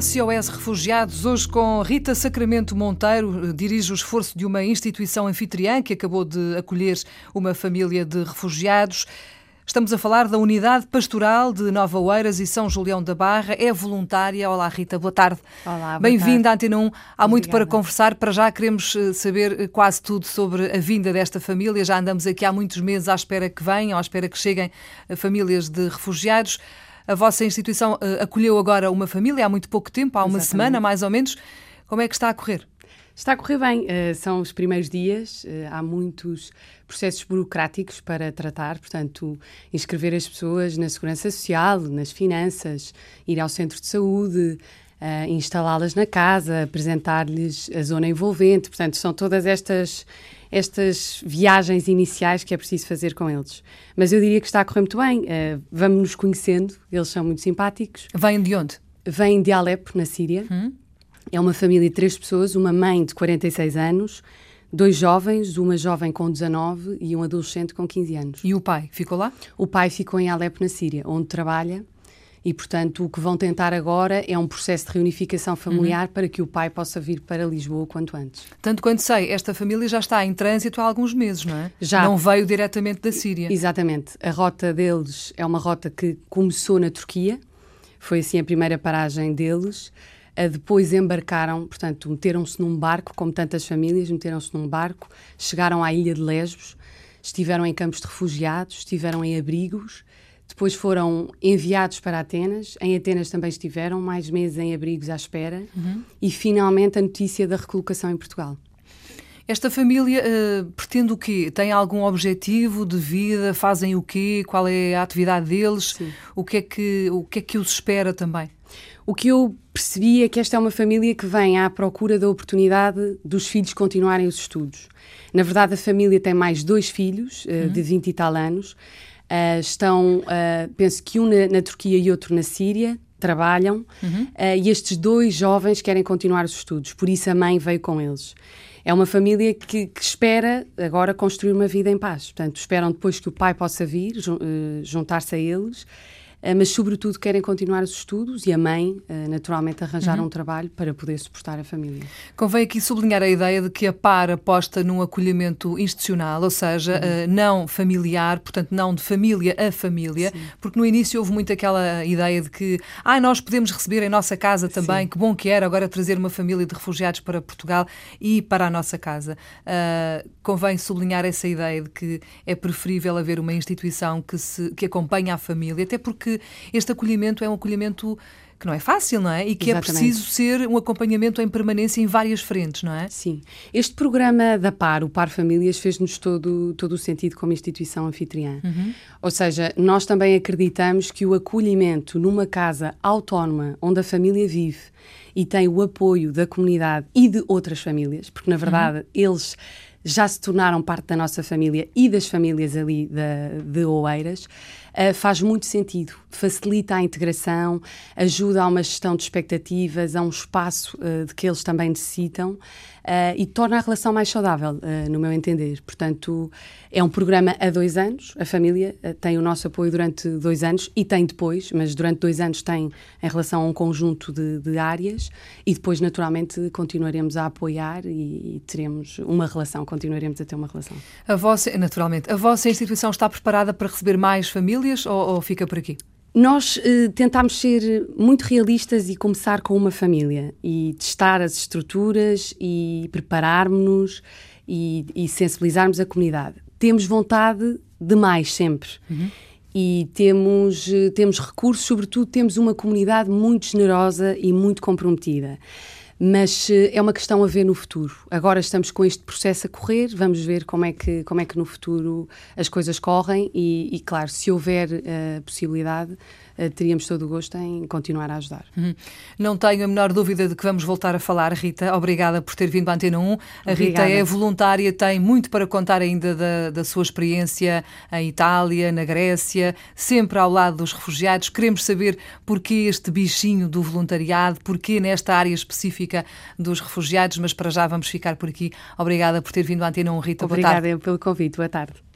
SOS Refugiados, hoje com Rita Sacramento Monteiro, dirige o esforço de uma instituição anfitriã que acabou de acolher uma família de refugiados. Estamos a falar da Unidade Pastoral de Nova Oeiras e São Julião da Barra. É voluntária. Olá, Rita, boa tarde. Olá, Bem-vinda à Antena 1. Há muito para conversar. Para já queremos eh, saber eh, quase tudo sobre a vinda desta família. Já andamos aqui há muitos meses à espera que venham, à espera que cheguem eh, famílias de refugiados. A vossa instituição uh, acolheu agora uma família há muito pouco tempo, há uma Exatamente. semana mais ou menos. Como é que está a correr? Está a correr bem. Uh, são os primeiros dias, uh, há muitos processos burocráticos para tratar, portanto, inscrever as pessoas na segurança social, nas finanças, ir ao centro de saúde, uh, instalá-las na casa, apresentar-lhes a zona envolvente. Portanto, são todas estas estas viagens iniciais que é preciso fazer com eles. Mas eu diria que está a correr muito bem. Uh, vamos nos conhecendo, eles são muito simpáticos. Vêm de onde? Vêm de Alepo, na Síria. Hum? É uma família de três pessoas, uma mãe de 46 anos, dois jovens, uma jovem com 19 e um adolescente com 15 anos. E o pai ficou lá? O pai ficou em Alepo, na Síria, onde trabalha e, portanto, o que vão tentar agora é um processo de reunificação familiar uhum. para que o pai possa vir para Lisboa quanto antes. Tanto quanto sei, esta família já está em trânsito há alguns meses, não é? Já. Não veio diretamente da Síria. Exatamente. A rota deles é uma rota que começou na Turquia, foi assim a primeira paragem deles. Depois embarcaram, portanto, meteram-se num barco, como tantas famílias, meteram-se num barco, chegaram à ilha de Lesbos, estiveram em campos de refugiados, estiveram em abrigos depois foram enviados para Atenas. Em Atenas também estiveram mais meses em abrigos à espera. Uhum. E finalmente a notícia da recolocação em Portugal. Esta família uh, pretende o quê? Tem algum objetivo de vida? Fazem o quê? Qual é a atividade deles? O que, é que, o que é que os espera também? O que eu percebi é que esta é uma família que vem à procura da oportunidade dos filhos continuarem os estudos. Na verdade, a família tem mais dois filhos, uh, uhum. de 20 e tal anos. Uh, estão, uh, penso que um na, na, Turquia e outro na Síria, trabalham, uhum. uh, e estes dois jovens querem continuar os estudos, por isso a mãe veio com eles. É uma família que, que espera agora construir uma vida em paz. Portanto, esperam depois que o pai possa vir, juntar-se a eles mas sobretudo querem continuar os estudos e a mãe, eh, naturalmente, arranjar uhum. um trabalho para poder suportar a família. Convém aqui sublinhar a ideia de que a PAR aposta num acolhimento institucional, ou seja, uhum. não familiar, portanto, não de família a família, Sim. porque no início houve muito aquela ideia de que ah, nós podemos receber em nossa casa também, Sim. que bom que era agora trazer uma família de refugiados para Portugal e para a nossa casa. Uh, convém sublinhar essa ideia de que é preferível haver uma instituição que, se, que acompanhe a família, até porque este acolhimento é um acolhimento que não é fácil, não é? E que é Exatamente. é preciso ser um acompanhamento em permanência em várias frentes, não é? Sim. Este programa da PAR, o PAR Famílias, fez-nos todo, todo o sentido como instituição anfitriã. Uhum. Ou seja, nós também acreditamos que o acolhimento numa casa autónoma, onde a família vive e tem o apoio da comunidade e de outras famílias, porque na verdade uhum. eles já se tornaram parte da nossa família e das famílias ali de, de Oeiras, uh, faz muito sentido. Facilita a integração, ajuda a uma gestão de expectativas, a um espaço uh, de que eles também necessitam uh, e torna a relação mais saudável, no meu entender. Portanto, é um programa a dois anos, a família tem o nosso apoio durante dois anos e tem depois, mas durante dois anos tem em relação a um conjunto de, de áreas e depois, naturalmente, continuaremos a apoiar e, e, teremos uma relação, continuaremos a ter uma relação. A vossa, naturalmente, a vossa instituição está preparada para receber mais famílias ou, ou fica por aqui? Nós uh, tentámos ser muito realistas e começar com uma família e testar as estruturas e prepararmos-nos e, e, sensibilizarmos a comunidade. Temos vontade de mais sempre. Uhum. E temos, uh, temos recursos, sobretudo temos uma comunidade muito generosa e muito comprometida mas eh, é uma questão a ver no futuro. Agora estamos com este processo a correr, vamos ver como é que, como é que no futuro as coisas correm e, e claro, se houver uh, possibilidade, uh, teríamos todo o gosto em continuar a ajudar. Uhum. Não tenho a menor dúvida de que vamos voltar a falar, Rita. Obrigada por ter vindo à Antena 1. A Rita é voluntária, tem muito para contar ainda da, da sua experiência em Itália, na Grécia, sempre ao lado dos refugiados. Queremos saber porquê este bichinho do voluntariado, porquê nesta área específica dos Refugiados, mas para já vamos ficar por aqui. Obrigada por ter vindo à Antena 1, Rita. Obrigada pelo convite. Boa tarde.